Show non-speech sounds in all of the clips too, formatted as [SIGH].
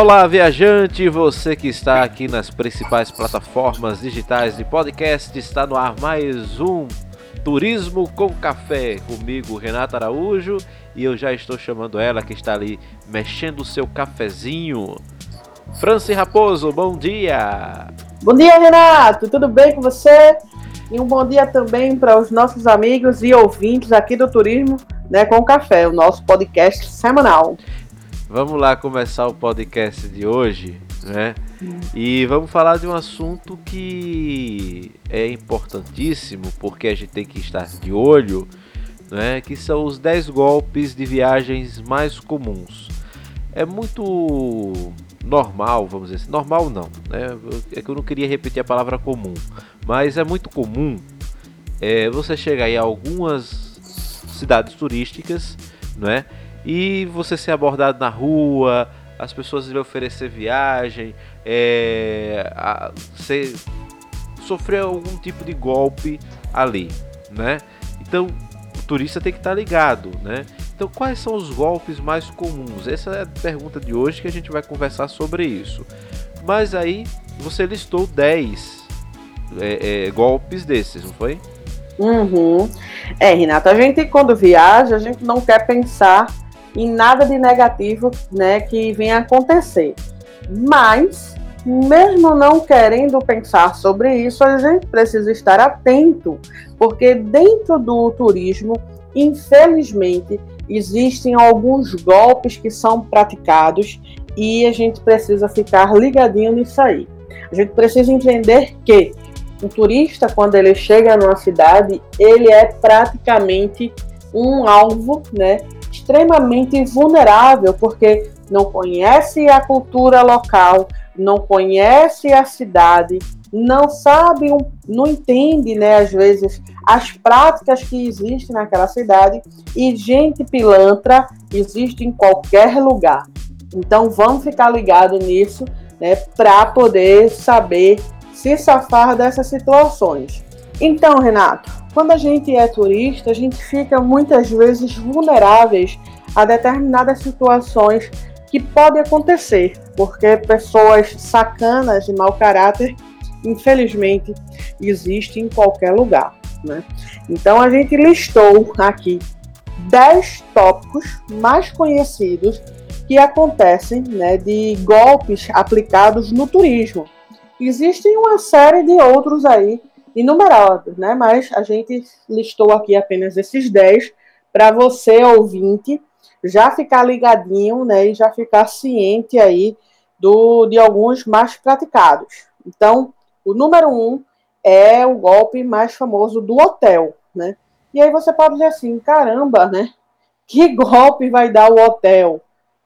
Olá, viajante! Você que está aqui nas principais plataformas digitais de podcast, está no ar mais um Turismo com Café. Comigo, Renato Araújo, e eu já estou chamando ela que está ali mexendo o seu cafezinho. Franci Raposo, bom dia! Bom dia, Renato! Tudo bem com você? E um bom dia também para os nossos amigos e ouvintes aqui do Turismo né, com Café, o nosso podcast semanal. Vamos lá começar o podcast de hoje, né? E vamos falar de um assunto que é importantíssimo, porque a gente tem que estar de olho, né? Que são os 10 golpes de viagens mais comuns. É muito normal, vamos dizer assim, normal não, né? É que eu não queria repetir a palavra comum, mas é muito comum é, você chegar em algumas cidades turísticas, né? E você ser abordado na rua, as pessoas lhe oferecer viagem, é, a, ser, sofrer algum tipo de golpe ali, né? Então o turista tem que estar tá ligado, né? Então quais são os golpes mais comuns? Essa é a pergunta de hoje que a gente vai conversar sobre isso. Mas aí você listou 10 é, é, golpes desses, não foi? Uhum. É, Renato, a gente quando viaja, a gente não quer pensar em nada de negativo né, que venha acontecer. Mas, mesmo não querendo pensar sobre isso, a gente precisa estar atento, porque dentro do turismo, infelizmente, existem alguns golpes que são praticados e a gente precisa ficar ligadinho nisso aí. A gente precisa entender que o turista, quando ele chega numa cidade, ele é praticamente um alvo, né, extremamente vulnerável, porque não conhece a cultura local, não conhece a cidade, não sabe, não entende, né, às vezes, as práticas que existem naquela cidade e gente pilantra existe em qualquer lugar. Então vamos ficar ligado nisso, né, para poder saber se safar dessas situações. Então, Renato, quando a gente é turista, a gente fica muitas vezes vulneráveis a determinadas situações que podem acontecer, porque pessoas sacanas de mau caráter, infelizmente, existem em qualquer lugar. Né? Então a gente listou aqui 10 tópicos mais conhecidos que acontecem né, de golpes aplicados no turismo. Existem uma série de outros aí inumerados, né? Mas a gente listou aqui apenas esses 10 para você, ouvinte, já ficar ligadinho, né? E já ficar ciente aí do, de alguns mais praticados. Então, o número um é o golpe mais famoso do hotel, né? E aí você pode dizer assim, caramba, né? Que [LAUGHS] golpe vai dar o hotel?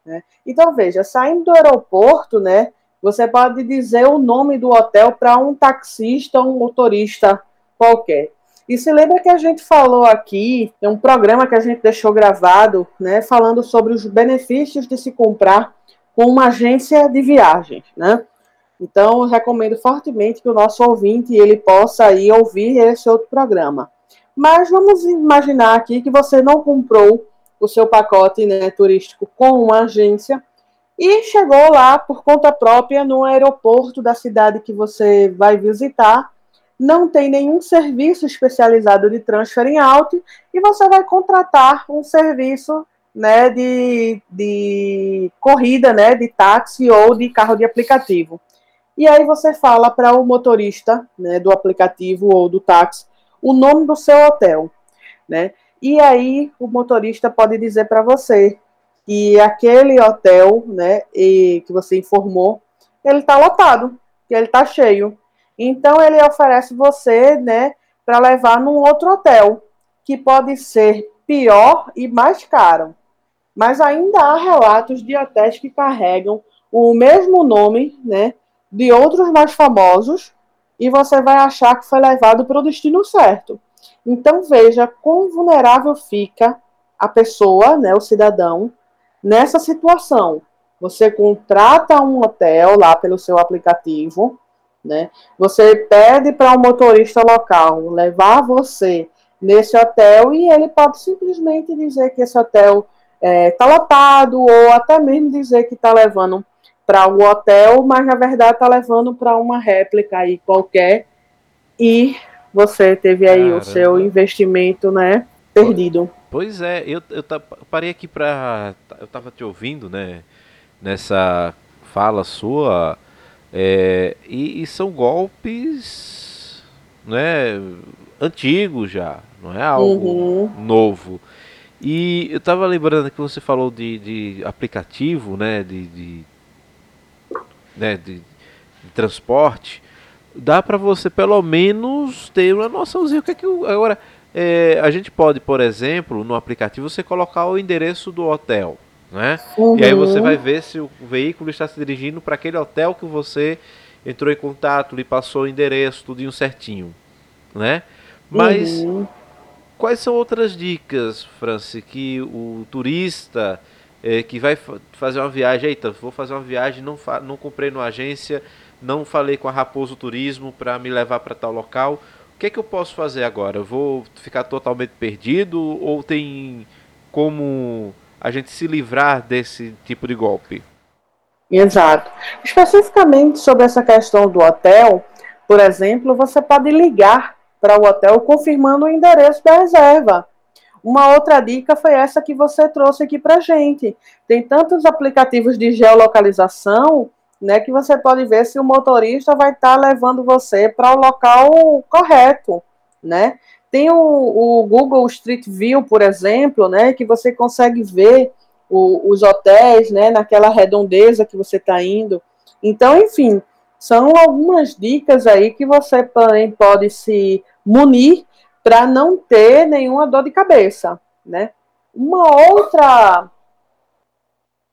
Né? Então, veja, saindo do aeroporto, né? Você pode dizer o nome do hotel para um taxista ou um motorista qualquer. E se lembra que a gente falou aqui, tem um programa que a gente deixou gravado, né, falando sobre os benefícios de se comprar com uma agência de viagens, né? Então, recomendo fortemente que o nosso ouvinte ele possa aí ouvir esse outro programa. Mas vamos imaginar aqui que você não comprou o seu pacote né, turístico com uma agência e chegou lá por conta própria no aeroporto da cidade que você vai visitar. Não tem nenhum serviço especializado de transfer em alto e você vai contratar um serviço né, de, de corrida, né, de táxi ou de carro de aplicativo. E aí você fala para o motorista né, do aplicativo ou do táxi o nome do seu hotel. Né? E aí o motorista pode dizer para você que aquele hotel, né, e que você informou, ele está lotado, ele está cheio. Então ele oferece você, né, para levar num outro hotel, que pode ser pior e mais caro. Mas ainda há relatos de hotéis que carregam o mesmo nome, né, de outros mais famosos, e você vai achar que foi levado para o destino certo. Então veja quão vulnerável fica a pessoa, né, o cidadão, Nessa situação, você contrata um hotel lá pelo seu aplicativo, né? Você pede para um motorista local levar você nesse hotel e ele pode simplesmente dizer que esse hotel está é, tá lotado ou até mesmo dizer que está levando para o hotel, mas na verdade está levando para uma réplica aí qualquer e você teve aí Caramba. o seu investimento, né, perdido. Pois é, eu, eu parei aqui para eu estava te ouvindo, né, nessa fala sua é, e, e, são golpes, né, antigos já, não é algo uhum. novo. E eu estava lembrando que você falou de, de aplicativo, né, de, de né, de, de transporte, dá para você pelo menos ter uma noçãozinha. O que é que agora é, a gente pode, por exemplo, no aplicativo você colocar o endereço do hotel, né? Uhum. E aí você vai ver se o veículo está se dirigindo para aquele hotel que você entrou em contato, lhe passou o endereço, tudinho certinho, né? Mas uhum. quais são outras dicas, Franci, que o turista é, que vai fazer uma viagem, eita, vou fazer uma viagem, não, não comprei numa agência, não falei com a Raposo Turismo para me levar para tal local. Que que eu posso fazer agora? Eu vou ficar totalmente perdido ou tem como a gente se livrar desse tipo de golpe? Exato. Especificamente sobre essa questão do hotel, por exemplo, você pode ligar para o hotel confirmando o endereço da reserva. Uma outra dica foi essa que você trouxe aqui para gente. Tem tantos aplicativos de geolocalização, né, que você pode ver se o motorista vai estar tá levando você para o local correto, né? Tem o, o, Google Street View, por exemplo, né, que você consegue ver o, os hotéis, né, naquela redondeza que você está indo. Então, enfim, são algumas dicas aí que você também pode se munir para não ter nenhuma dor de cabeça, né? Uma outra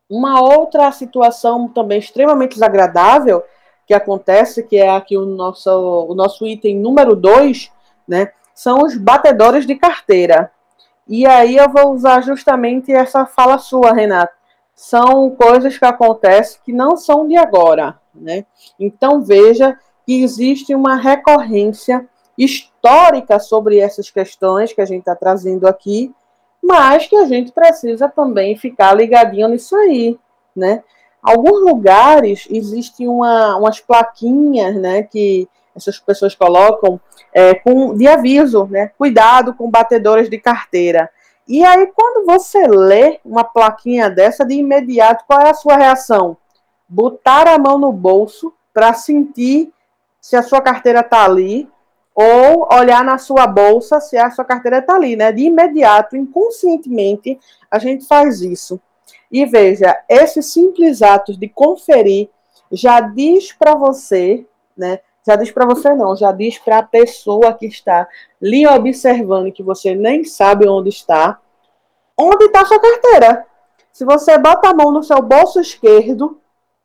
uma outra situação também extremamente desagradável que acontece, que é aqui o nosso, o nosso item número 2, né, são os batedores de carteira. E aí eu vou usar justamente essa fala sua, Renato. São coisas que acontecem que não são de agora, né? Então veja que existe uma recorrência histórica sobre essas questões que a gente está trazendo aqui, mas que a gente precisa também ficar ligadinho nisso aí, né? Alguns lugares existem uma, umas plaquinhas, né, que essas pessoas colocam é, com, de aviso, né? Cuidado com batedores de carteira. E aí, quando você lê uma plaquinha dessa, de imediato, qual é a sua reação? Botar a mão no bolso para sentir se a sua carteira está ali, ou olhar na sua bolsa se a sua carteira está ali, né? De imediato, inconscientemente, a gente faz isso. E veja, esses simples atos de conferir já diz para você, né? Já diz para você não, já diz para a pessoa que está lhe observando que você nem sabe onde está, onde está sua carteira. Se você bota a mão no seu bolso esquerdo,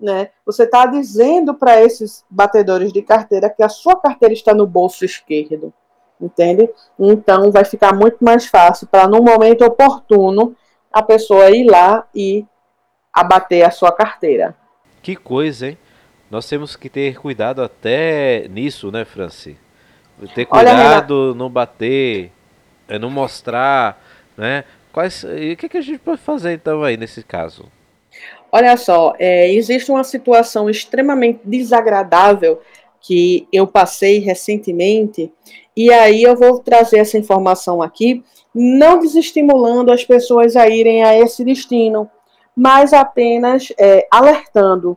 né? Você está dizendo para esses batedores de carteira que a sua carteira está no bolso esquerdo, entende? Então vai ficar muito mais fácil para no momento oportuno a pessoa ir lá e abater a sua carteira. Que coisa, hein? Nós temos que ter cuidado até nisso, né, Franci? Ter cuidado, Olha, não bater, é não mostrar, né? Quais, e o que, que a gente pode fazer então aí nesse caso? Olha só, é, existe uma situação extremamente desagradável que eu passei recentemente, e aí eu vou trazer essa informação aqui, não desestimulando as pessoas a irem a esse destino, mas apenas é, alertando.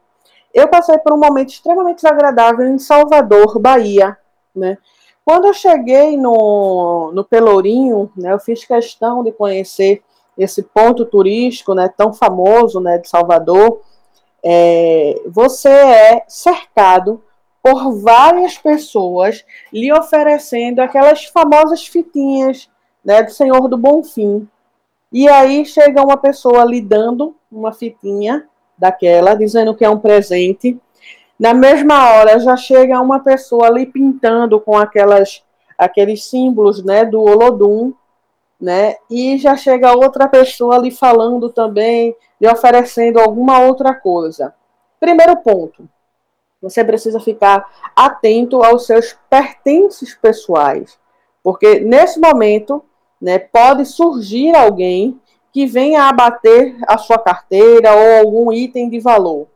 Eu passei por um momento extremamente desagradável em Salvador, Bahia, né? Quando eu cheguei no, no Pelourinho, né, eu fiz questão de conhecer esse ponto turístico né, tão famoso né, de Salvador, é, você é cercado por várias pessoas lhe oferecendo aquelas famosas fitinhas né, do Senhor do Bonfim. E aí chega uma pessoa lhe dando uma fitinha daquela, dizendo que é um presente. Na mesma hora já chega uma pessoa ali pintando com aquelas aqueles símbolos né, do Olodum né? E já chega outra pessoa ali falando também, lhe oferecendo alguma outra coisa. Primeiro ponto, você precisa ficar atento aos seus pertences pessoais, porque nesse momento, né, pode surgir alguém que venha abater a sua carteira ou algum item de valor.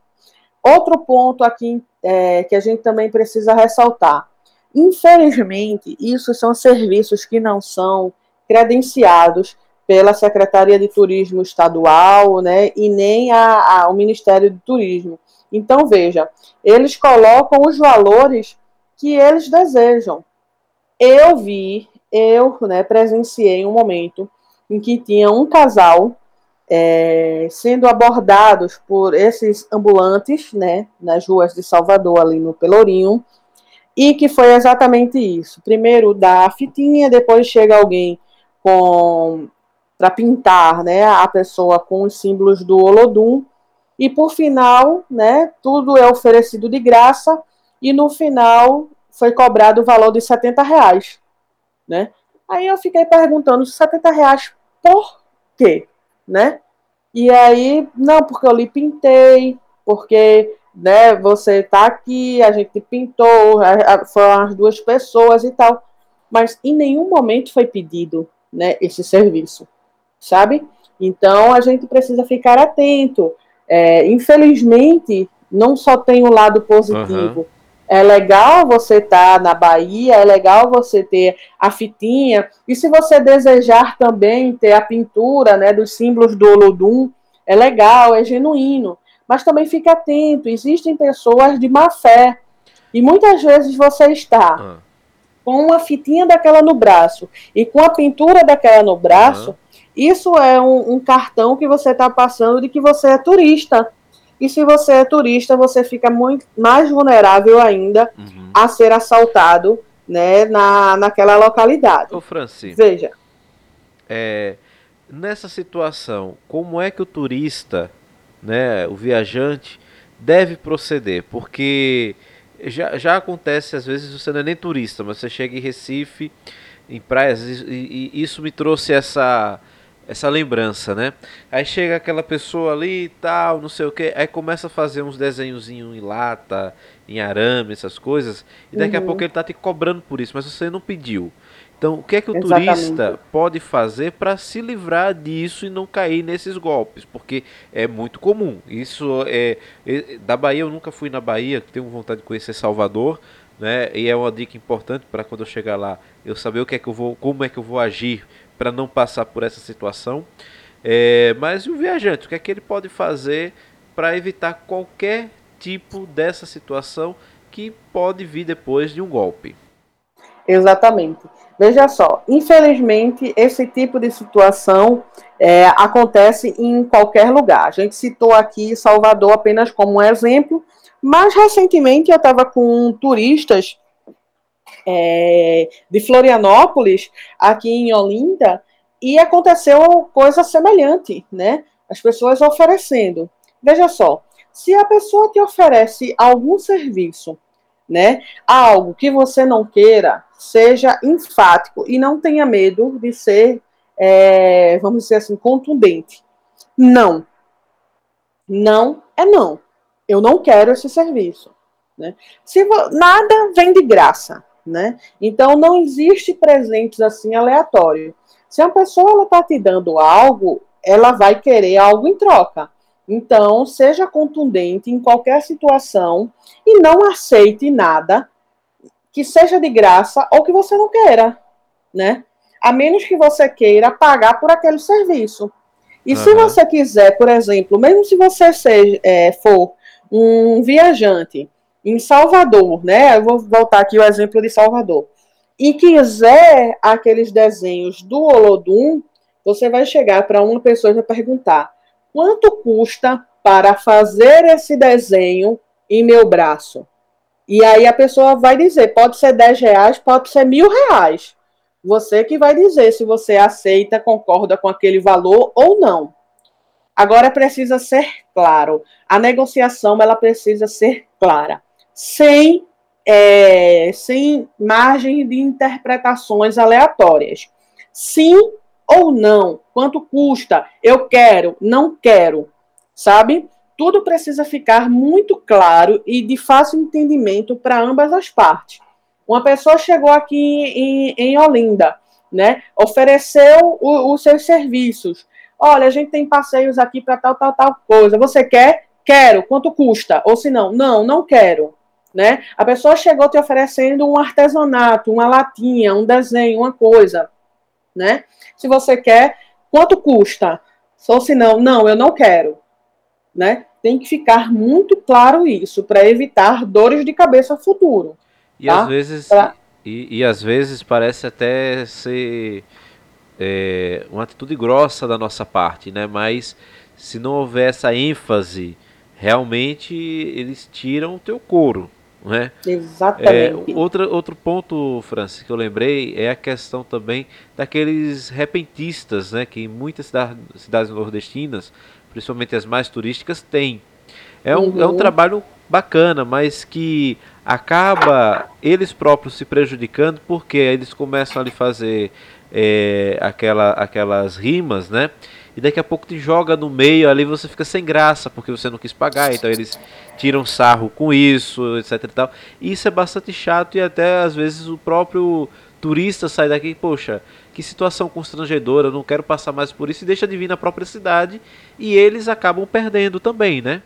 Outro ponto aqui é, que a gente também precisa ressaltar. Infelizmente, isso são serviços que não são credenciados pela Secretaria de Turismo Estadual, né, e nem a, a, o Ministério do Turismo. Então, veja, eles colocam os valores que eles desejam. Eu vi, eu né, presenciei um momento em que tinha um casal é, sendo abordados por esses ambulantes, né, nas ruas de Salvador, ali no Pelourinho, e que foi exatamente isso. Primeiro dá a fitinha, depois chega alguém com para pintar, né, a pessoa com os símbolos do Olodum, e por final, né, tudo é oferecido de graça, e no final foi cobrado o valor de 70 reais, né? Aí eu fiquei perguntando, 70 reais por quê? Né? E aí, não, porque eu lhe pintei, porque né, você tá aqui, a gente pintou, foram as duas pessoas e tal. Mas em nenhum momento foi pedido né, esse serviço, sabe? Então a gente precisa ficar atento. É, infelizmente, não só tem o um lado positivo. Uhum é legal você estar tá na Bahia, é legal você ter a fitinha. E se você desejar também ter a pintura né, dos símbolos do Olodum, é legal, é genuíno. Mas também fique atento, existem pessoas de má fé. E muitas vezes você está ah. Com uma fitinha daquela no braço e com a pintura daquela no braço, ah. isso é um, um cartão que você está passando de que você é turista. E se você é turista, você fica muito mais vulnerável ainda uhum. a ser assaltado né, na, naquela localidade. Ô, Franci, Veja. É, nessa situação, como é que o turista, né, o viajante, deve proceder? Porque já, já acontece, às vezes, você não é nem turista, mas você chega em Recife, em praias, e, e isso me trouxe essa essa lembrança, né? Aí chega aquela pessoa ali e tal, não sei o que, aí começa a fazer uns desenhozinhos em lata, em arame, essas coisas, e daqui uhum. a pouco ele tá te cobrando por isso, mas você não pediu. Então, o que é que o Exatamente. turista pode fazer para se livrar disso e não cair nesses golpes? Porque é muito comum. Isso é, é da Bahia eu nunca fui na Bahia, tenho vontade de conhecer Salvador, né? E é uma dica importante para quando eu chegar lá, eu saber o que é que eu vou, como é que eu vou agir para não passar por essa situação. É, mas o viajante, o que é que ele pode fazer para evitar qualquer tipo dessa situação que pode vir depois de um golpe? Exatamente. Veja só, infelizmente esse tipo de situação é, acontece em qualquer lugar. A gente citou aqui Salvador apenas como um exemplo, mas recentemente eu estava com turistas é, de Florianópolis, aqui em Olinda, e aconteceu coisa semelhante, né? As pessoas oferecendo. Veja só, se a pessoa te oferece algum serviço, né, algo que você não queira, seja enfático e não tenha medo de ser, é, vamos dizer assim, contundente. Não. Não é não. Eu não quero esse serviço. Né? Se nada vem de graça né? Então não existe presentes assim aleatório. Se a pessoa está te dando algo, ela vai querer algo em troca. Então, seja contundente em qualquer situação e não aceite nada que seja de graça ou que você não queira, né? A menos que você queira pagar por aquele serviço. E uhum. se você quiser, por exemplo, mesmo se você seja, é, for um viajante em Salvador, né? Eu vou voltar aqui o exemplo de Salvador. E quiser aqueles desenhos do Olodum, você vai chegar para uma pessoa e vai perguntar: quanto custa para fazer esse desenho em meu braço? E aí a pessoa vai dizer: pode ser 10 reais, pode ser mil reais. Você que vai dizer se você aceita, concorda com aquele valor ou não. Agora precisa ser claro. A negociação ela precisa ser clara sem, é, sem margem de interpretações aleatórias. Sim ou não? Quanto custa? Eu quero, não quero, sabe? Tudo precisa ficar muito claro e de fácil entendimento para ambas as partes. Uma pessoa chegou aqui em, em Olinda, né? Ofereceu os seus serviços. Olha, a gente tem passeios aqui para tal, tal, tal coisa. Você quer? quero, quanto custa? Ou se não, não, não quero. Né? A pessoa chegou te oferecendo um artesanato, uma latinha, um desenho, uma coisa. Né? Se você quer, quanto custa? Ou se não, não, eu não quero. Né? Tem que ficar muito claro isso para evitar dores de cabeça futuro. E tá? às vezes pra... e, e, às vezes parece até ser é, uma atitude grossa da nossa parte, né? Mas se não houver essa ênfase, realmente eles tiram o teu couro, né? Exatamente. É, outra, outro ponto, Francis, que eu lembrei é a questão também daqueles repentistas, né? Que em muitas cidades, cidades nordestinas, principalmente as mais turísticas, tem. É um, uhum. é um uhum. trabalho bacana, mas que acaba eles próprios se prejudicando porque eles começam a lhe fazer é, aquela, aquelas rimas, né? E daqui a pouco te joga no meio ali você fica sem graça porque você não quis pagar, então eles tiram sarro com isso, etc e tal. E isso é bastante chato e até às vezes o próprio turista sai daqui, poxa, que situação constrangedora, não quero passar mais por isso e deixa de vir na própria cidade e eles acabam perdendo também, né?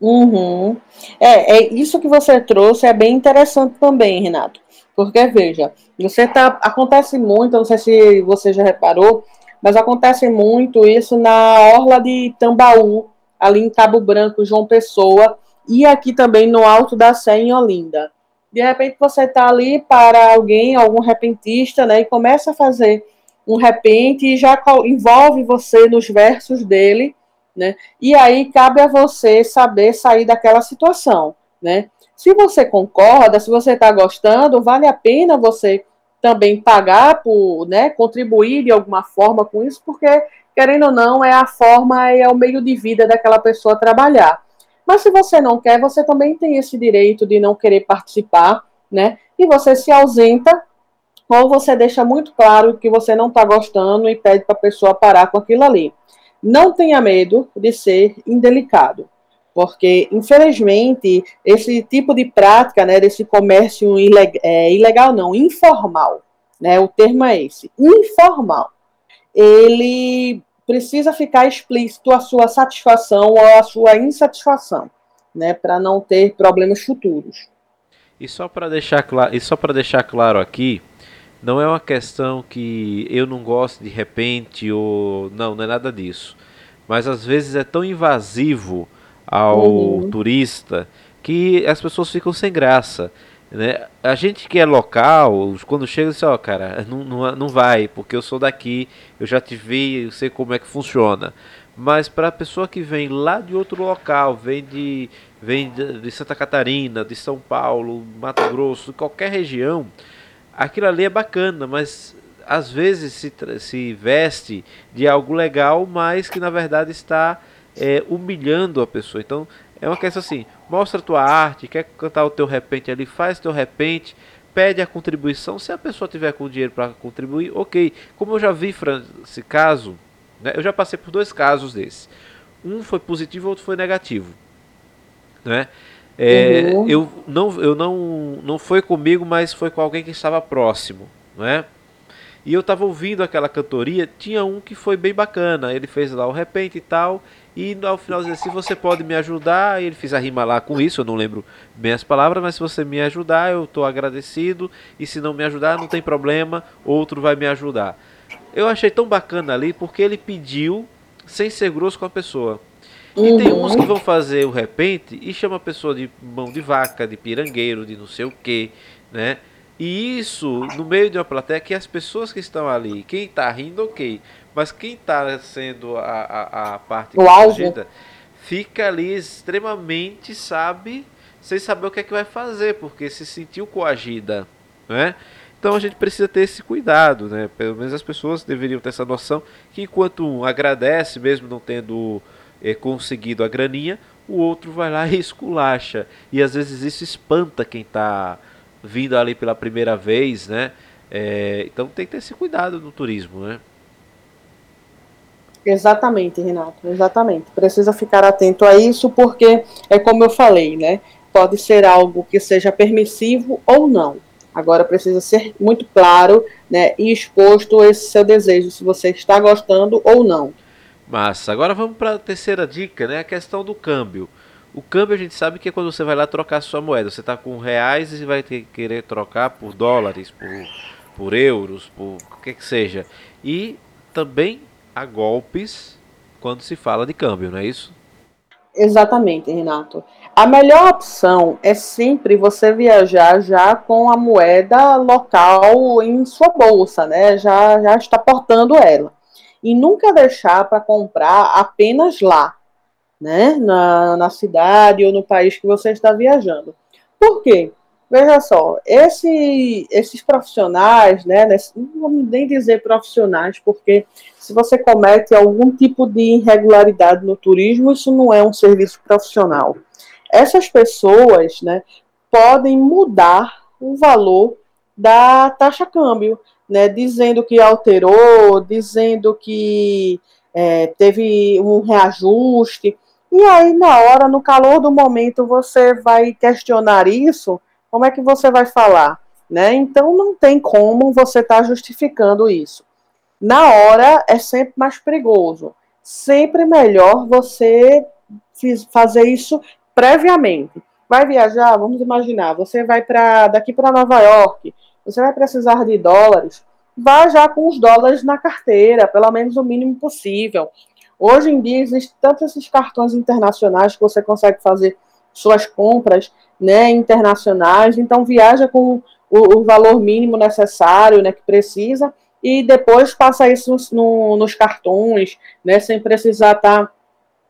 Uhum. É, é isso que você trouxe é bem interessante também, Renato. Porque veja, você tá acontece muito, não sei se você já reparou, mas acontece muito isso na orla de Tambaú, ali em Cabo Branco, João Pessoa, e aqui também no Alto da Sé em Olinda. De repente você está ali para alguém, algum repentista, né, e começa a fazer um repente e já envolve você nos versos dele né? E aí cabe a você saber sair daquela situação, né? Se você concorda, se você está gostando, vale a pena você também pagar por, né, contribuir de alguma forma com isso, porque querendo ou não é a forma, é o meio de vida daquela pessoa trabalhar. Mas se você não quer, você também tem esse direito de não querer participar, né? E você se ausenta ou você deixa muito claro que você não está gostando e pede para a pessoa parar com aquilo ali. Não tenha medo de ser indelicado, porque, infelizmente, esse tipo de prática, né, desse comércio ilegal, é, ilegal não, informal, né, o termo é esse, informal, ele precisa ficar explícito a sua satisfação ou a sua insatisfação, né, para não ter problemas futuros. E só para deixar claro, e só para deixar claro aqui, não é uma questão que eu não gosto de repente ou não, não é nada disso. Mas às vezes é tão invasivo ao uhum. turista que as pessoas ficam sem graça. Né? A gente que é local, quando chega, diz: Ó, oh, cara, não, não, não vai, porque eu sou daqui, eu já te vi, eu sei como é que funciona. Mas para a pessoa que vem lá de outro local, vem de, vem de Santa Catarina, de São Paulo, Mato Grosso, qualquer região, aquilo ali é bacana, mas às vezes se, se veste de algo legal, mas que na verdade está é, humilhando a pessoa. Então é uma questão assim: mostra a tua arte, quer cantar o teu repente ali, faz teu repente, pede a contribuição. Se a pessoa tiver com dinheiro para contribuir, ok. Como eu já vi esse caso, né, eu já passei por dois casos desses. Um foi positivo, outro foi negativo. Né? É, uhum. Eu não, eu não, não foi comigo, mas foi com alguém que estava próximo, né? E eu estava ouvindo aquela cantoria, tinha um que foi bem bacana. Ele fez lá o repente e tal, e ao final disse assim, você pode me ajudar? Ele fez a rima lá com isso, eu não lembro bem as palavras, mas se você me ajudar, eu estou agradecido. E se não me ajudar, não tem problema, outro vai me ajudar. Eu achei tão bacana ali porque ele pediu sem ser grosso com a pessoa. E uhum. tem uns que vão fazer o repente e chama a pessoa de mão de vaca, de pirangueiro, de não sei o que, né? E isso no meio de uma plateia que as pessoas que estão ali, quem está rindo, ok. Mas quem está sendo a, a, a parte protegida fica ali extremamente, sabe, sem saber o que é que vai fazer, porque se sentiu coagida, né? Então a gente precisa ter esse cuidado, né? Pelo menos as pessoas deveriam ter essa noção que enquanto um agradece, mesmo não tendo é, conseguido a graninha, o outro vai lá e esculacha. E às vezes isso espanta quem está vindo ali pela primeira vez, né? É, então tem que ter esse cuidado no turismo, né? Exatamente, Renato, exatamente. Precisa ficar atento a isso porque é como eu falei, né? Pode ser algo que seja permissivo ou não. Agora precisa ser muito claro, né, e exposto esse seu desejo, se você está gostando ou não. Massa. Agora vamos para a terceira dica, né? A questão do câmbio. O câmbio a gente sabe que é quando você vai lá trocar sua moeda. Você está com reais e vai ter, querer trocar por dólares, por, por euros, por o que que seja. E também há golpes quando se fala de câmbio, não é isso? Exatamente, Renato. A melhor opção é sempre você viajar já com a moeda local em sua bolsa, né? Já, já está portando ela. E nunca deixar para comprar apenas lá, né? Na, na cidade ou no país que você está viajando. Por quê? Veja só, esse, esses profissionais, né, não vamos nem dizer profissionais, porque se você comete algum tipo de irregularidade no turismo, isso não é um serviço profissional. Essas pessoas né, podem mudar o valor da taxa câmbio, né, dizendo que alterou, dizendo que é, teve um reajuste. E aí, na hora, no calor do momento, você vai questionar isso como é que você vai falar? Né? Então não tem como você estar tá justificando isso. Na hora é sempre mais perigoso. Sempre melhor você fazer isso previamente. Vai viajar, vamos imaginar, você vai para daqui para Nova York, você vai precisar de dólares, vá já com os dólares na carteira, pelo menos o mínimo possível. Hoje em dia existem tantos esses cartões internacionais que você consegue fazer suas compras né, internacionais, então viaja com o, o, valor mínimo necessário, né, que precisa, e depois passa isso no, nos cartões, né, sem precisar estar tá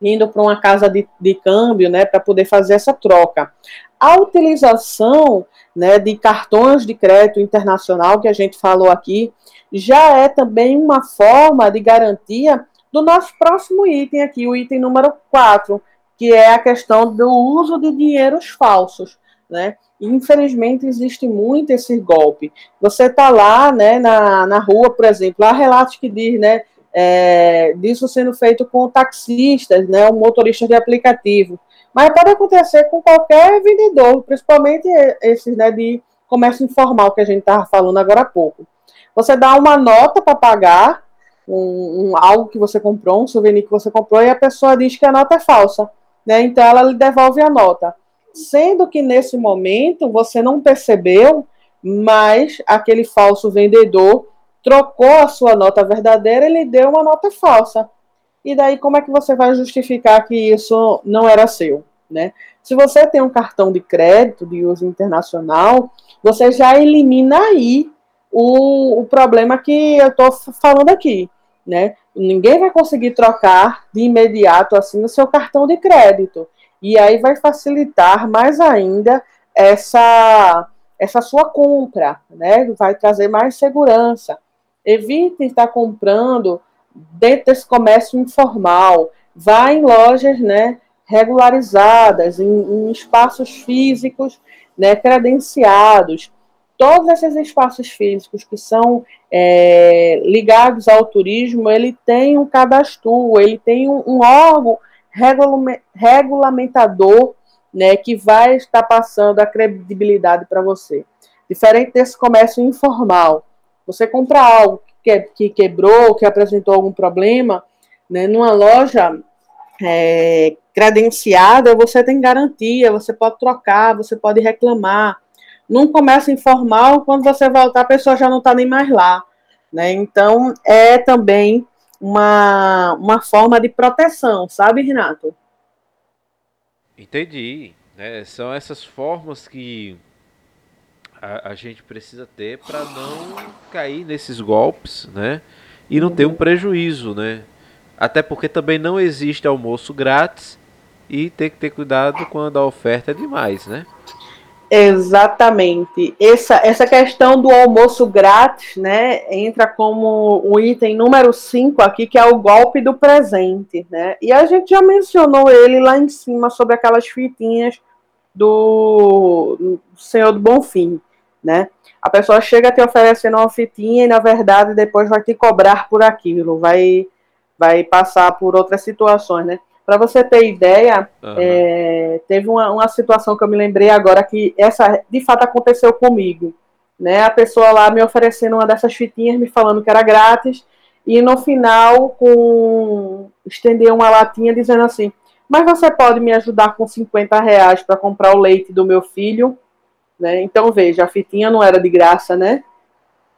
indo para uma casa de, de câmbio, né, para poder fazer essa troca. A utilização, né, de cartões de crédito internacional que a gente falou aqui, já é também uma forma de garantia do nosso próximo item aqui, o item número 4, que é a questão do uso de dinheiros falsos, né? Infelizmente existe muito esse golpe. Você está lá, né, na, na rua, por exemplo, há relatos que diz, né, é, disso sendo feito com taxistas, né, ou motoristas de aplicativo. Mas pode acontecer com qualquer vendedor, principalmente esses, né, de comércio informal que a gente estava falando agora há pouco. Você dá uma nota para pagar um, um, algo que você comprou, um souvenir que você comprou, e a pessoa diz que a nota é falsa né? Então ela lhe devolve a nota. Sendo que nesse momento você não percebeu, mas aquele falso vendedor trocou a sua nota verdadeira e lhe deu uma nota falsa. E daí como é que você vai justificar que isso não era seu, né? Se você tem um cartão de crédito de uso internacional, você já elimina aí o, o problema que eu estou falando aqui, né? Ninguém vai conseguir trocar de imediato assim o seu cartão de crédito. E aí vai facilitar mais ainda essa essa sua compra, né? Vai trazer mais segurança. Evite estar comprando dentro desse comércio informal. Vá em lojas, né, regularizadas, em, em espaços físicos, né, credenciados todos esses espaços físicos que são é, ligados ao turismo, ele tem um cadastro, ele tem um, um órgão regulamentador né, que vai estar passando a credibilidade para você. Diferente desse comércio informal. Você compra algo que, que quebrou, que apresentou algum problema, né, numa loja é, credenciada, você tem garantia, você pode trocar, você pode reclamar num comércio informal, quando você voltar, a pessoa já não está nem mais lá. Né? Então, é também uma, uma forma de proteção, sabe, Renato? Entendi. É, são essas formas que a, a gente precisa ter para não cair nesses golpes, né? E não ter um prejuízo, né? Até porque também não existe almoço grátis e tem que ter cuidado quando a oferta é demais, né? Exatamente. Essa, essa questão do almoço grátis, né, entra como o item número 5 aqui, que é o golpe do presente, né? E a gente já mencionou ele lá em cima sobre aquelas fitinhas do Senhor do Bonfim, né? A pessoa chega te oferecendo uma fitinha e na verdade depois vai te cobrar por aquilo, vai vai passar por outras situações, né? Para você ter ideia, uhum. é, teve uma, uma situação que eu me lembrei agora que essa de fato aconteceu comigo. Né? A pessoa lá me oferecendo uma dessas fitinhas, me falando que era grátis, e no final com estender uma latinha dizendo assim: mas você pode me ajudar com 50 reais para comprar o leite do meu filho? Né? Então, veja, a fitinha não era de graça, né?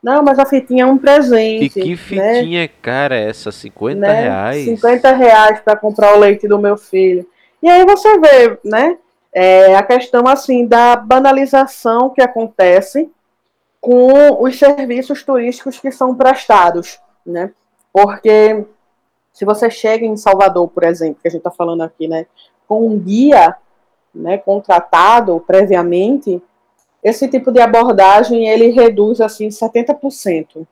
Não, mas a fitinha é um presente. E que né? fitinha né? cara é essa? 50 né? reais? 50 reais para comprar o leite do meu filho. E aí você vê, né? É, a questão, assim, da banalização que acontece com os serviços turísticos que são prestados, né? Porque se você chega em Salvador, por exemplo, que a gente está falando aqui, né, com um guia, né, contratado previamente, esse tipo de abordagem ele reduz assim 70%.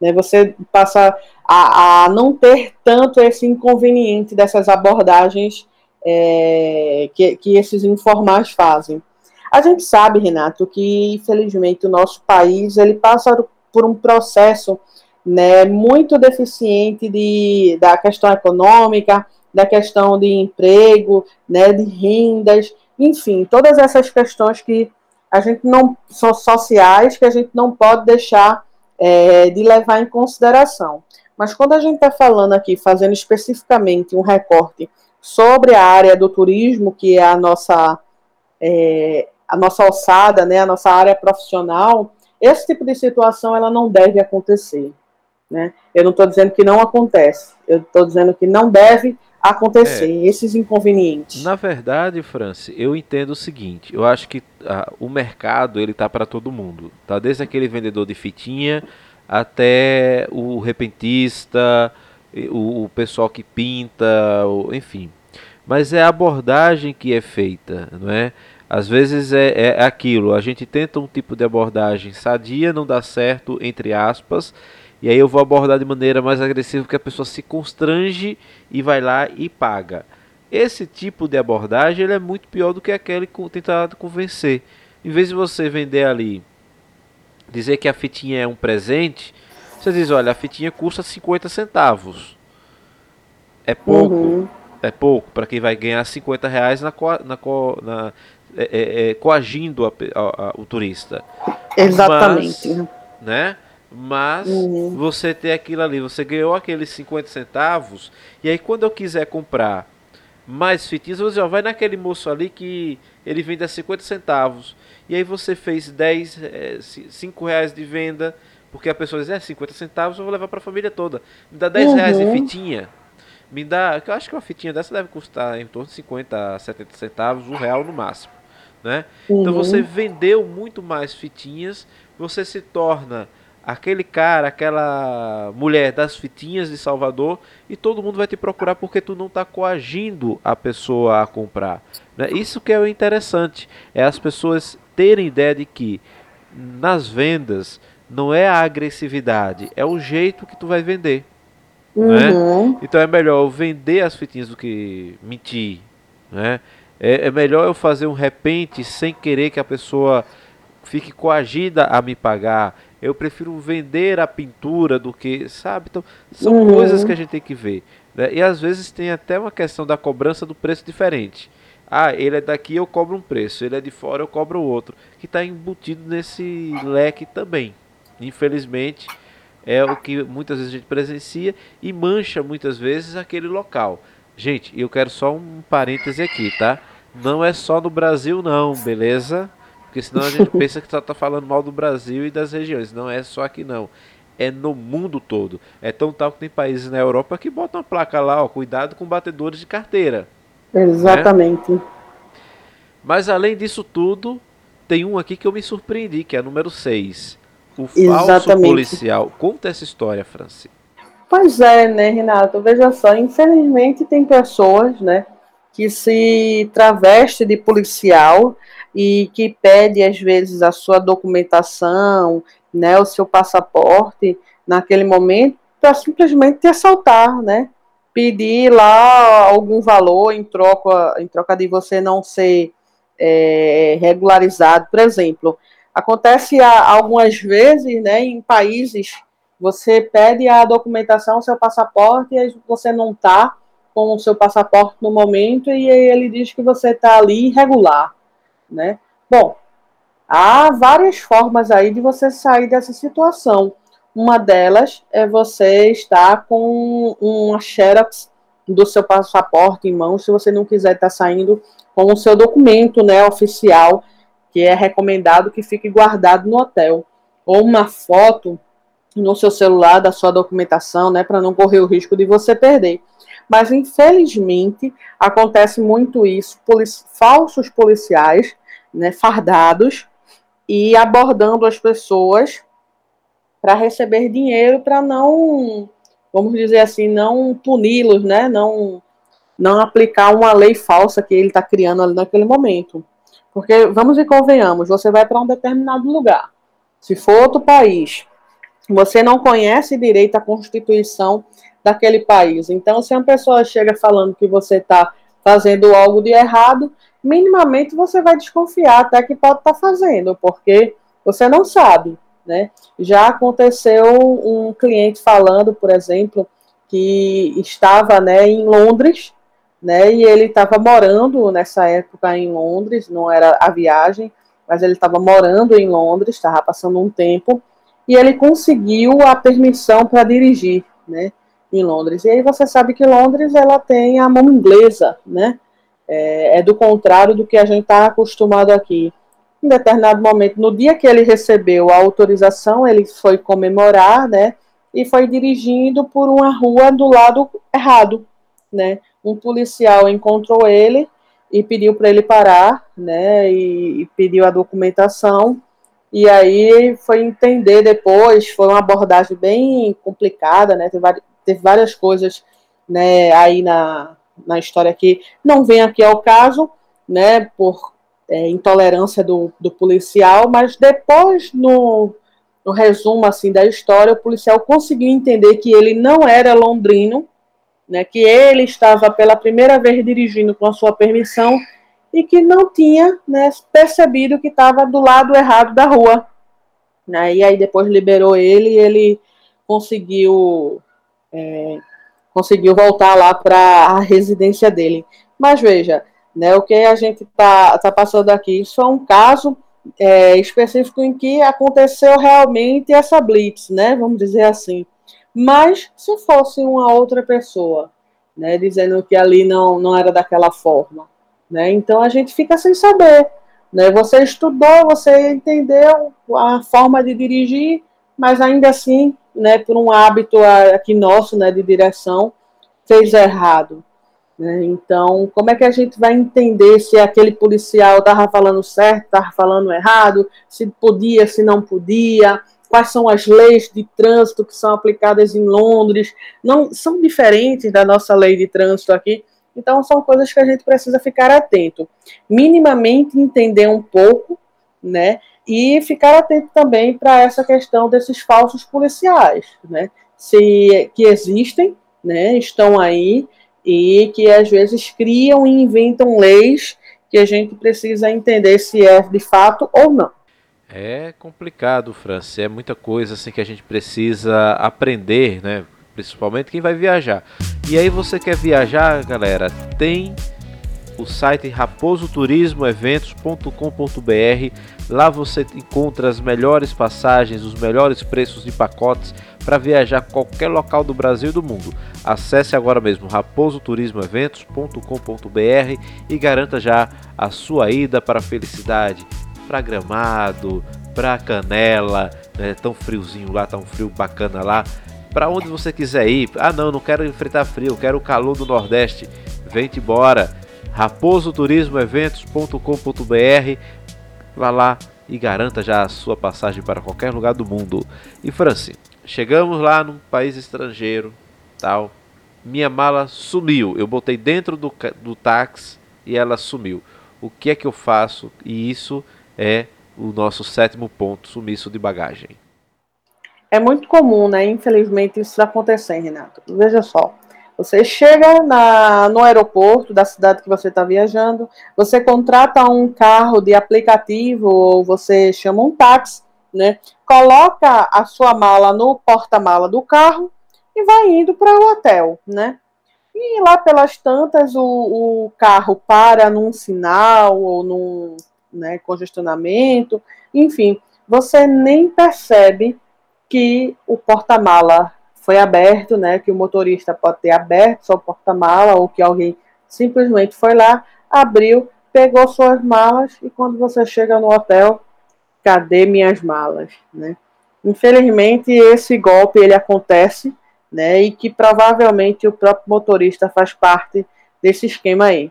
Né? Você passa a, a não ter tanto esse inconveniente dessas abordagens é, que, que esses informais fazem. A gente sabe, Renato, que infelizmente o nosso país ele passa por um processo né, muito deficiente de, da questão econômica, da questão de emprego, né, de rendas, enfim, todas essas questões que a gente não são sociais que a gente não pode deixar é, de levar em consideração. Mas quando a gente está falando aqui, fazendo especificamente um recorte sobre a área do turismo, que é a nossa é, a nossa alçada, né, a nossa área profissional, esse tipo de situação ela não deve acontecer. Né? Eu não estou dizendo que não acontece, eu estou dizendo que não deve acontecer, é, esses inconvenientes. Na verdade, Franci, eu entendo o seguinte, eu acho que ah, o mercado ele tá para todo mundo, tá? Desde aquele vendedor de fitinha até o repentista, o, o pessoal que pinta, o, enfim. Mas é a abordagem que é feita, não é? Às vezes é, é aquilo, a gente tenta um tipo de abordagem sadia, não dá certo, entre aspas, e aí eu vou abordar de maneira mais agressiva que a pessoa se constrange e vai lá e paga. Esse tipo de abordagem ele é muito pior do que aquele que tentar convencer. Em vez de você vender ali, dizer que a fitinha é um presente, você diz, olha, a fitinha custa 50 centavos. É pouco. Uhum. É pouco para quem vai ganhar 50 reais na, na, na é, é, é, coagindo a, a, a, o turista. Exatamente. Mas, né? Mas uhum. você ter aquilo ali, você ganhou aqueles 50 centavos, e aí quando eu quiser comprar mais fitinhas, você já vai naquele moço ali que ele vende a 50 centavos. E aí você fez 10, é, 5 reais de venda, porque a pessoa diz, é 50 centavos, eu vou levar para a família toda. Me dá 10 uhum. reais de fitinha. Me dá, eu acho que uma fitinha dessa deve custar em torno de 50 a 70 centavos, um real no máximo. Né? Uhum. Então você vendeu muito mais fitinhas, você se torna aquele cara, aquela mulher das fitinhas de Salvador e todo mundo vai te procurar porque tu não está coagindo a pessoa a comprar. Né? Isso que é o interessante, é as pessoas terem ideia de que nas vendas não é a agressividade, é o jeito que tu vai vender. Né? Uhum. Né? Então é melhor eu vender as fitinhas do que mentir. Né? É, é melhor eu fazer um repente sem querer que a pessoa fique coagida a me pagar eu prefiro vender a pintura do que, sabe? Então, são uhum. coisas que a gente tem que ver. Né? E às vezes tem até uma questão da cobrança do preço diferente. Ah, ele é daqui, eu cobro um preço. Ele é de fora, eu cobro outro. Que está embutido nesse leque também. Infelizmente, é o que muitas vezes a gente presencia e mancha muitas vezes aquele local. Gente, eu quero só um parêntese aqui, tá? Não é só no Brasil não, beleza? Porque senão a gente pensa que só tá falando mal do Brasil e das regiões. Não é só aqui não. É no mundo todo. É tão tal que tem países na Europa que botam uma placa lá, ó, cuidado com batedores de carteira. Exatamente. Né? Mas além disso tudo, tem um aqui que eu me surpreendi, que é número 6. O falso Exatamente. policial. Conta essa história, Franci. Pois é, né, Renato? Veja só, infelizmente tem pessoas, né, que se traveste de policial e que pede às vezes a sua documentação, né, o seu passaporte naquele momento para simplesmente te assaltar, né? Pedir lá algum valor em troca, em troca de você não ser é, regularizado, por exemplo. Acontece algumas vezes, né, em países, você pede a documentação, seu passaporte, e você não está com o seu passaporte no momento, e ele diz que você está ali irregular né? Bom, há várias formas aí de você sair dessa situação. Uma delas é você estar com uma xerox do seu passaporte em mão, se você não quiser estar saindo com o seu documento né, oficial, que é recomendado que fique guardado no hotel, ou uma foto no seu celular da sua documentação, né, para não correr o risco de você perder. Mas infelizmente acontece muito isso, polici falsos policiais, né, fardados e abordando as pessoas para receber dinheiro para não, vamos dizer assim, não puni-los, né, não não aplicar uma lei falsa que ele está criando ali naquele momento. Porque, vamos e convenhamos, você vai para um determinado lugar. Se for outro país, você não conhece direito a Constituição daquele país. Então, se uma pessoa chega falando que você está fazendo algo de errado, minimamente você vai desconfiar até que pode estar tá fazendo, porque você não sabe. Né? Já aconteceu um cliente falando, por exemplo, que estava né, em Londres né? E ele estava morando nessa época em Londres, não era a viagem, mas ele estava morando em Londres, estava passando um tempo, e ele conseguiu a permissão para dirigir, né? Em Londres. E aí você sabe que Londres ela tem a mão inglesa, né? É, é do contrário do que a gente está acostumado aqui. Em determinado momento, no dia que ele recebeu a autorização, ele foi comemorar, né? E foi dirigindo por uma rua do lado errado, né? um policial encontrou ele e pediu para ele parar, né, e, e, pediu a documentação, e aí foi entender depois, foi uma abordagem bem complicada, né, teve, teve várias coisas, né, aí na, na história que não vem aqui ao caso, né, por é, intolerância do, do policial, mas depois no, no resumo assim da história, o policial conseguiu entender que ele não era londrino, né, que ele estava pela primeira vez dirigindo com a sua permissão e que não tinha né, percebido que estava do lado errado da rua. Né, e aí depois liberou ele e ele conseguiu, é, conseguiu voltar lá para a residência dele. Mas veja, né, o que a gente está tá passando aqui, isso é um caso é, específico em que aconteceu realmente essa blitz, né, vamos dizer assim. Mas se fosse uma outra pessoa, né, dizendo que ali não, não era daquela forma, né, então a gente fica sem saber. Né, você estudou, você entendeu a forma de dirigir, mas ainda assim, né, por um hábito aqui nosso né, de direção, fez errado. Né? Então, como é que a gente vai entender se aquele policial estava falando certo, estava falando errado, se podia, se não podia? quais são as leis de trânsito que são aplicadas em Londres, não são diferentes da nossa lei de trânsito aqui. Então são coisas que a gente precisa ficar atento, minimamente entender um pouco, né? E ficar atento também para essa questão desses falsos policiais, né? Se que existem, né? Estão aí e que às vezes criam e inventam leis que a gente precisa entender se é de fato ou não. É complicado, Francis. É muita coisa assim que a gente precisa aprender, né? Principalmente quem vai viajar. E aí você quer viajar, galera? Tem o site raposoturismoeventos.com.br. Lá você encontra as melhores passagens, os melhores preços de pacotes para viajar qualquer local do Brasil e do mundo. Acesse agora mesmo raposoturismoeventos.com.br e garanta já a sua ida para a felicidade para Gramado, para Canela, né? Tão friozinho lá, tá um frio bacana lá. Para onde você quiser ir. Ah, não, não quero enfrentar frio, quero o calor do Nordeste. Vem-te embora. raposoturismoeventos.com.br. Vá lá e garanta já a sua passagem para qualquer lugar do mundo. E Franci, chegamos lá num país estrangeiro, tal. Minha mala sumiu. Eu botei dentro do, do táxi e ela sumiu. O que é que eu faço? E isso é o nosso sétimo ponto, sumiço de bagagem. É muito comum, né? Infelizmente, isso acontecer, Renato. Veja só. Você chega na, no aeroporto da cidade que você está viajando, você contrata um carro de aplicativo ou você chama um táxi, né? Coloca a sua mala no porta-mala do carro e vai indo para o hotel, né? E lá pelas tantas o, o carro para num sinal ou num né, congestionamento, enfim, você nem percebe que o porta-mala foi aberto, né, que o motorista pode ter aberto seu porta-mala ou que alguém simplesmente foi lá, abriu, pegou suas malas e quando você chega no hotel, cadê minhas malas, né? Infelizmente esse golpe ele acontece, né, e que provavelmente o próprio motorista faz parte desse esquema aí.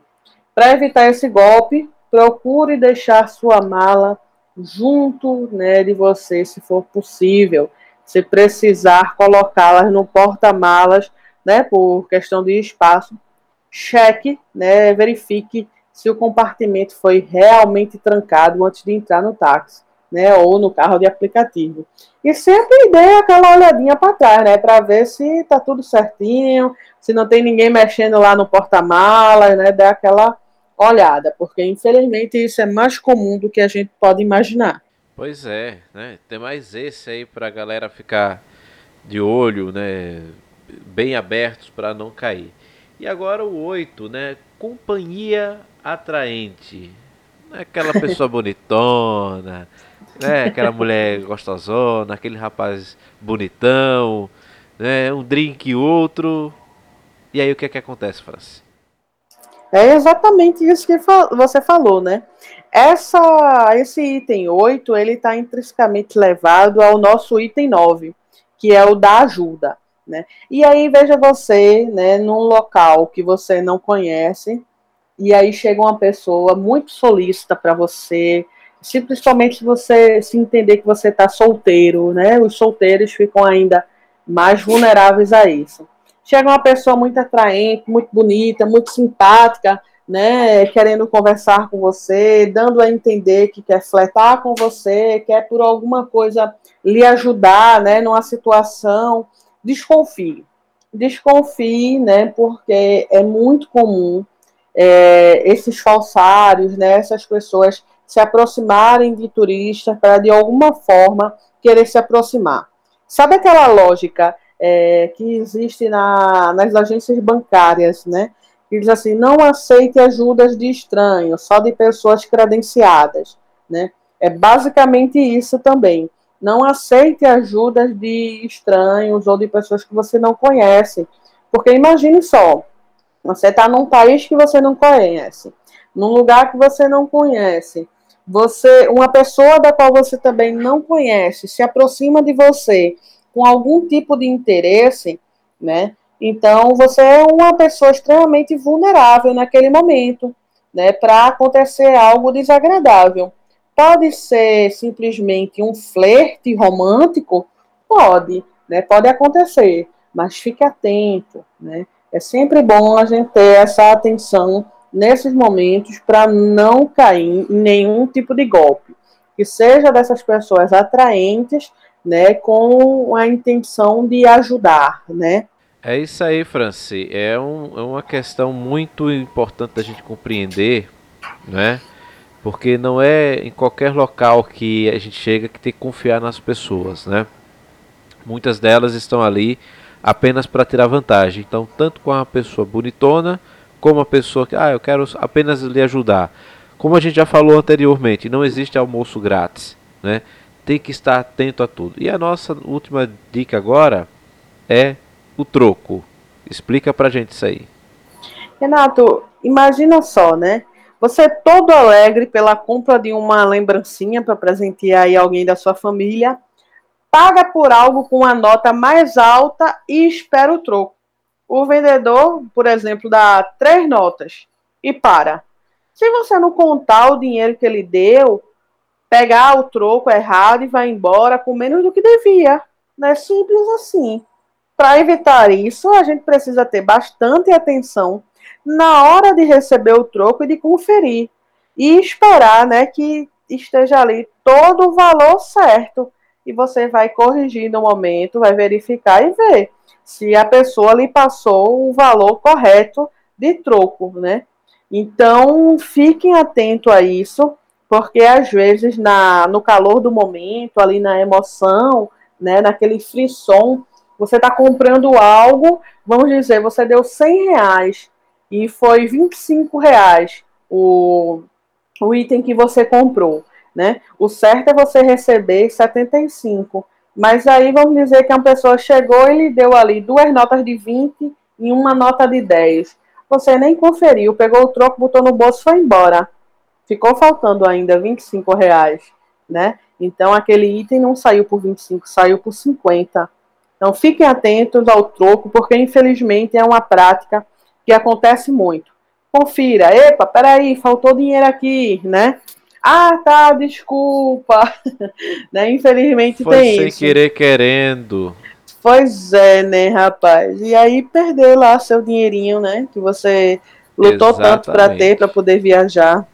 Para evitar esse golpe, procure deixar sua mala junto, né, de você, se for possível se precisar colocá-las no porta-malas, né, por questão de espaço, cheque, né, verifique se o compartimento foi realmente trancado antes de entrar no táxi, né, ou no carro de aplicativo. E sempre dê aquela olhadinha para trás, né, para ver se está tudo certinho, se não tem ninguém mexendo lá no porta-malas, né, dê aquela olhada, porque infelizmente isso é mais comum do que a gente pode imaginar. Pois é, né? Tem mais esse aí pra galera ficar de olho, né? Bem abertos para não cair. E agora o 8, né? Companhia atraente. É aquela pessoa [LAUGHS] bonitona, né? Aquela mulher gostosona, aquele rapaz bonitão, né? Um drink outro. E aí o que é que acontece, Francis? É exatamente isso que você falou, né? Essa, esse item 8, ele está intrinsecamente levado ao nosso item 9, que é o da ajuda. Né? E aí veja você, né, num local que você não conhece, e aí chega uma pessoa muito solícita para você, simplesmente se você se entender que você está solteiro, né? Os solteiros ficam ainda mais vulneráveis a isso. Chega uma pessoa muito atraente, muito bonita, muito simpática, né, querendo conversar com você, dando a entender que quer fletar com você, quer por alguma coisa lhe ajudar, né, numa situação, desconfie. Desconfie, né, porque é muito comum é, esses falsários, né, essas pessoas se aproximarem de turistas para de alguma forma querer se aproximar. Sabe aquela lógica é, que existe na, nas agências bancárias, né? Diz assim: não aceite ajudas de estranhos, só de pessoas credenciadas. Né? É basicamente isso também. Não aceite ajudas de estranhos ou de pessoas que você não conhece. Porque imagine só: você está num país que você não conhece, num lugar que você não conhece. Você, uma pessoa da qual você também não conhece, se aproxima de você com algum tipo de interesse, né? Então, você é uma pessoa extremamente vulnerável naquele momento, né, para acontecer algo desagradável. Pode ser simplesmente um flerte romântico? Pode, né, pode acontecer, mas fique atento, né? É sempre bom a gente ter essa atenção nesses momentos para não cair em nenhum tipo de golpe. Que seja dessas pessoas atraentes, né, com a intenção de ajudar, né? É isso aí, Franci. É, um, é uma questão muito importante da gente compreender, né? Porque não é em qualquer local que a gente chega que tem que confiar nas pessoas, né? Muitas delas estão ali apenas para tirar vantagem. Então, tanto com a pessoa bonitona, como a pessoa que, ah, eu quero apenas lhe ajudar. Como a gente já falou anteriormente, não existe almoço grátis, né? Tem que estar atento a tudo. E a nossa última dica agora é o troco. Explica pra gente isso aí. Renato, imagina só, né? Você todo alegre pela compra de uma lembrancinha para presentear aí alguém da sua família, paga por algo com uma nota mais alta e espera o troco. O vendedor, por exemplo, dá três notas e para. Se você não contar o dinheiro que ele deu, pegar o troco errado e vai embora com menos do que devia. Não é simples assim. Para evitar isso, a gente precisa ter bastante atenção na hora de receber o troco e de conferir e esperar, né, que esteja ali todo o valor certo e você vai corrigir no momento, vai verificar e ver se a pessoa lhe passou o valor correto de troco, né? Então, fiquem atentos a isso, porque às vezes na, no calor do momento, ali na emoção, né, naquele frisson, você está comprando algo, vamos dizer, você deu 100 reais e foi 25 reais o, o item que você comprou, né? O certo é você receber 75. Mas aí vamos dizer que uma pessoa chegou e lhe deu ali duas notas de 20 e uma nota de 10. Você nem conferiu, pegou o troco, botou no bolso e foi embora. Ficou faltando ainda 25 reais, né? Então aquele item não saiu por 25, saiu por 50. Então fiquem atentos ao troco, porque infelizmente é uma prática que acontece muito. Confira, epa, peraí, faltou dinheiro aqui, né? Ah, tá, desculpa. [LAUGHS] né? Infelizmente Foi tem sem isso. Sem querer querendo. Pois é, né, rapaz? E aí perdeu lá seu dinheirinho, né? Que você lutou Exatamente. tanto para ter, para poder viajar.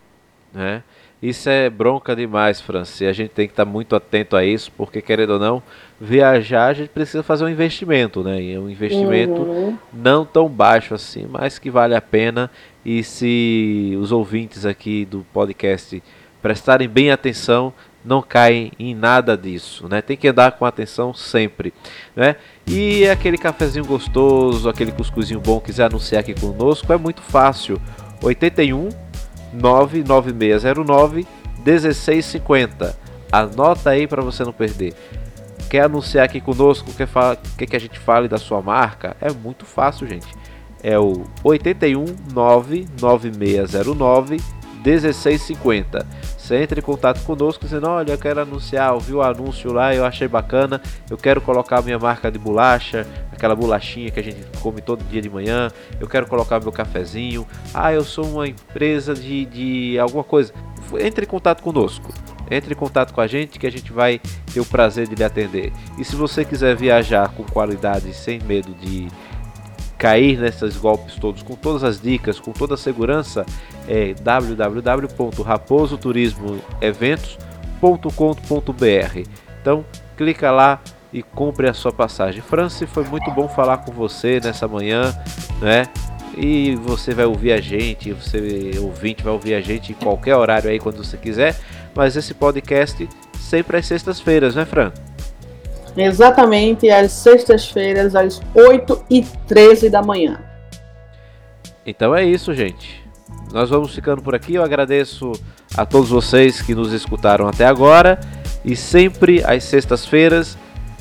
Né? Isso é bronca demais, Franci. A gente tem que estar tá muito atento a isso, porque querendo ou não, viajar a gente precisa fazer um investimento, né? E é um investimento uhum. não tão baixo assim, mas que vale a pena. E se os ouvintes aqui do podcast prestarem bem atenção, não caem em nada disso, né? Tem que andar com atenção sempre, né? E aquele cafezinho gostoso, aquele cuscuzinho bom, quiser anunciar aqui conosco, é muito fácil. 81 99609 1650. Anota aí para você não perder. Quer anunciar aqui conosco? Quer, quer que a gente fale da sua marca? É muito fácil, gente. É o 81 99609 1650. Você entra em contato conosco dizendo: Olha, eu quero anunciar, ouvi o anúncio lá, eu achei bacana, eu quero colocar minha marca de bolacha, aquela bolachinha que a gente come todo dia de manhã, eu quero colocar meu cafezinho. Ah, eu sou uma empresa de, de alguma coisa. Entre em contato conosco. Entre em contato com a gente que a gente vai ter o prazer de lhe atender. E se você quiser viajar com qualidade, sem medo de cair nesses golpes todos, com todas as dicas, com toda a segurança, é www.raposoturismoeventos.com.br. Então, clica lá e compre a sua passagem. Franci, foi muito bom falar com você nessa manhã, né? E você vai ouvir a gente, você ouvinte vai ouvir a gente em qualquer horário aí quando você quiser, mas esse podcast sempre às sextas-feiras, né, Fran? Exatamente às sextas-feiras, às 8 e 13 da manhã. Então é isso, gente. Nós vamos ficando por aqui. Eu agradeço a todos vocês que nos escutaram até agora. E sempre às sextas-feiras,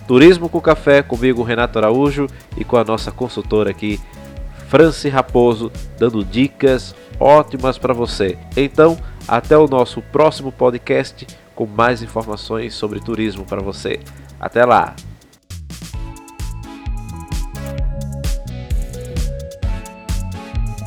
Turismo com Café, comigo, Renato Araújo, e com a nossa consultora aqui, Franci Raposo, dando dicas ótimas para você. Então, até o nosso próximo podcast com mais informações sobre turismo para você. Até lá!